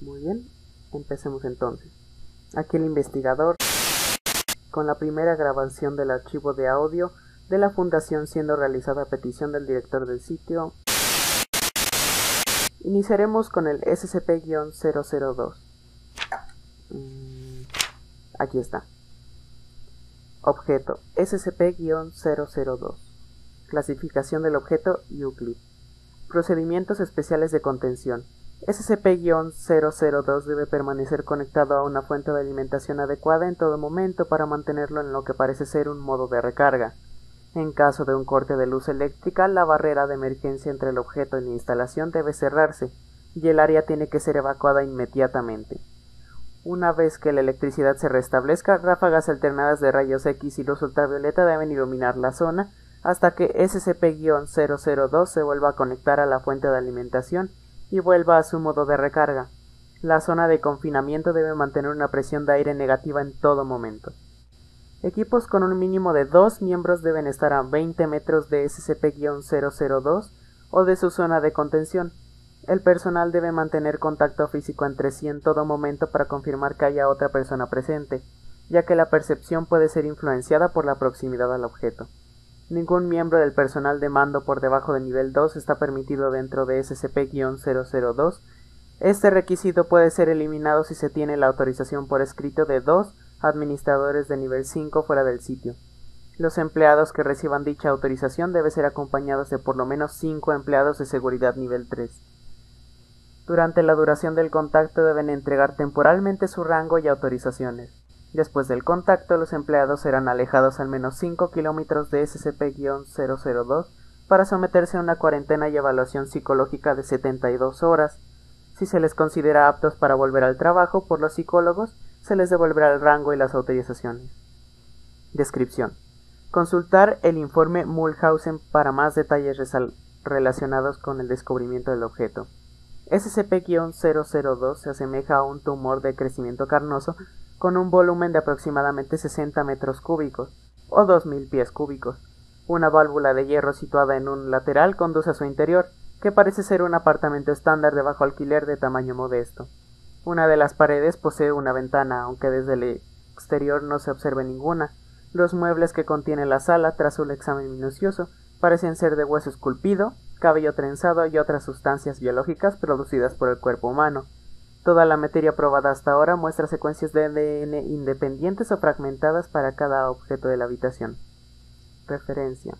Muy bien, empecemos entonces. Aquí el investigador con la primera grabación del archivo de audio de la fundación siendo realizada a petición del director del sitio. Iniciaremos con el SCP-002. Mm, aquí está. Objeto SCP-002. Clasificación del objeto Euclid. Procedimientos especiales de contención. SCP-002 debe permanecer conectado a una fuente de alimentación adecuada en todo momento para mantenerlo en lo que parece ser un modo de recarga. En caso de un corte de luz eléctrica, la barrera de emergencia entre el objeto y la instalación debe cerrarse, y el área tiene que ser evacuada inmediatamente. Una vez que la electricidad se restablezca, ráfagas alternadas de rayos X y luz ultravioleta deben iluminar la zona hasta que SCP-002 se vuelva a conectar a la fuente de alimentación y vuelva a su modo de recarga. La zona de confinamiento debe mantener una presión de aire negativa en todo momento. Equipos con un mínimo de dos miembros deben estar a 20 metros de SCP-002 o de su zona de contención. El personal debe mantener contacto físico entre sí en todo momento para confirmar que haya otra persona presente, ya que la percepción puede ser influenciada por la proximidad al objeto. Ningún miembro del personal de mando por debajo de nivel 2 está permitido dentro de SCP-002. Este requisito puede ser eliminado si se tiene la autorización por escrito de dos administradores de nivel 5 fuera del sitio. Los empleados que reciban dicha autorización deben ser acompañados de por lo menos 5 empleados de seguridad nivel 3. Durante la duración del contacto deben entregar temporalmente su rango y autorizaciones. Después del contacto, los empleados serán alejados al menos 5 kilómetros de SCP-002 para someterse a una cuarentena y evaluación psicológica de 72 horas. Si se les considera aptos para volver al trabajo por los psicólogos, se les devolverá el rango y las autorizaciones. Descripción. Consultar el informe Mulhausen para más detalles relacionados con el descubrimiento del objeto. SCP-002 se asemeja a un tumor de crecimiento carnoso con un volumen de aproximadamente 60 metros cúbicos o 2.000 pies cúbicos. Una válvula de hierro situada en un lateral conduce a su interior, que parece ser un apartamento estándar de bajo alquiler de tamaño modesto. Una de las paredes posee una ventana, aunque desde el exterior no se observe ninguna. Los muebles que contiene la sala, tras un examen minucioso, parecen ser de hueso esculpido, cabello trenzado y otras sustancias biológicas producidas por el cuerpo humano. Toda la materia probada hasta ahora muestra secuencias de ADN independientes o fragmentadas para cada objeto de la habitación. Referencia.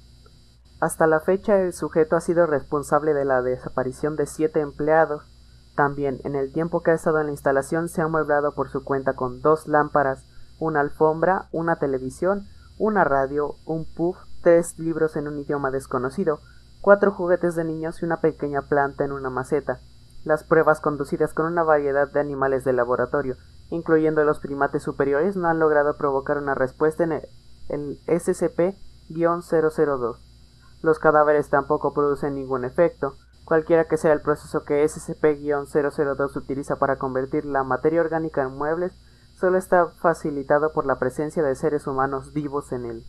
Hasta la fecha el sujeto ha sido responsable de la desaparición de siete empleados. También, en el tiempo que ha estado en la instalación, se ha amueblado por su cuenta con dos lámparas, una alfombra, una televisión, una radio, un puff, tres libros en un idioma desconocido, cuatro juguetes de niños y una pequeña planta en una maceta. Las pruebas conducidas con una variedad de animales de laboratorio, incluyendo los primates superiores, no han logrado provocar una respuesta en el, SCP-002. Los cadáveres tampoco producen ningún efecto, cualquiera que sea el proceso que SCP-002 utiliza para convertir la materia orgánica en muebles, solo está facilitado por la presencia de seres humanos vivos en él.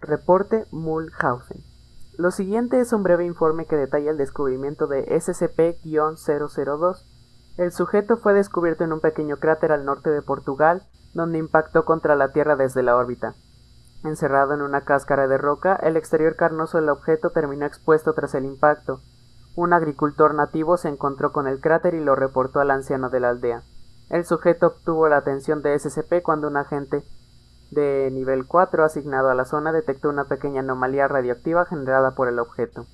Reporte Mulhausen lo siguiente es un breve informe que detalla el descubrimiento de SCP-002. El sujeto fue descubierto en un pequeño cráter al norte de Portugal, donde impactó contra la Tierra desde la órbita. Encerrado en una cáscara de roca, el exterior carnoso del objeto terminó expuesto tras el impacto. Un agricultor nativo se encontró con el cráter y lo reportó al anciano de la aldea. El sujeto obtuvo la atención de SCP cuando un agente de nivel 4 asignado a la zona detectó una pequeña anomalía radioactiva generada por el objeto.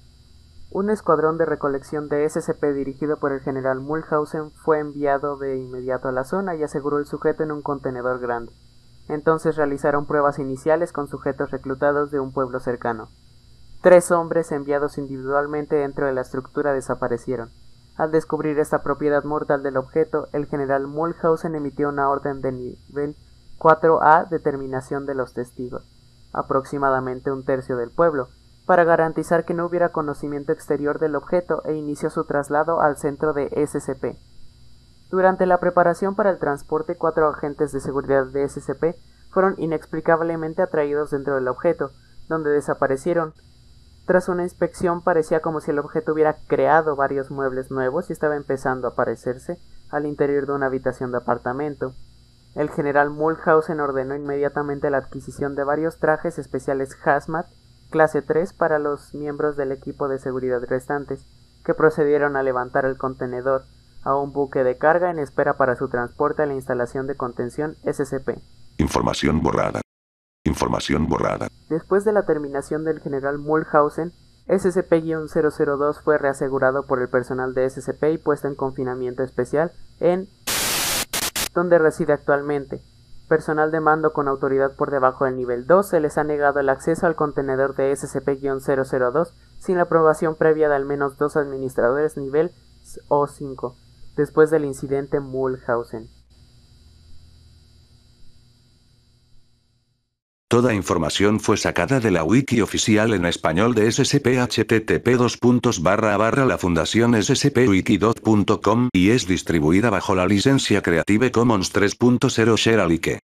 Un escuadrón de recolección de SCP dirigido por el general Mulhausen fue enviado de inmediato a la zona y aseguró el sujeto en un contenedor grande. Entonces realizaron pruebas iniciales con sujetos reclutados de un pueblo cercano. Tres hombres enviados individualmente dentro de la estructura desaparecieron. Al descubrir esta propiedad mortal del objeto, el general Mulhausen emitió una orden de nivel 4a Determinación de los testigos, aproximadamente un tercio del pueblo, para garantizar que no hubiera conocimiento exterior del objeto e inició su traslado al centro de SCP. Durante la preparación para el transporte, cuatro agentes de seguridad de SCP fueron inexplicablemente atraídos dentro del objeto, donde desaparecieron. Tras una inspección parecía como si el objeto hubiera creado varios muebles nuevos y estaba empezando a parecerse al interior de una habitación de apartamento. El general Mulhausen ordenó inmediatamente la adquisición de varios trajes especiales Hazmat clase 3 para los miembros del equipo de seguridad restantes, que procedieron a levantar el contenedor a un buque de carga en espera para su transporte a la instalación de contención SCP. Información borrada. Información borrada. Después de la terminación del general Mulhausen, SCP-002 fue reasegurado por el personal de SCP y puesto en confinamiento especial en donde reside actualmente. Personal de mando con autoridad por debajo del nivel 2 se les ha negado el acceso al contenedor de SCP-002 sin la aprobación previa de al menos dos administradores nivel O5, después del incidente Mulhausen. Toda información fue sacada de la wiki oficial en español de SCP http la fundación scpwiki.com y es distribuida bajo la licencia Creative Commons 3.0 Share Alike.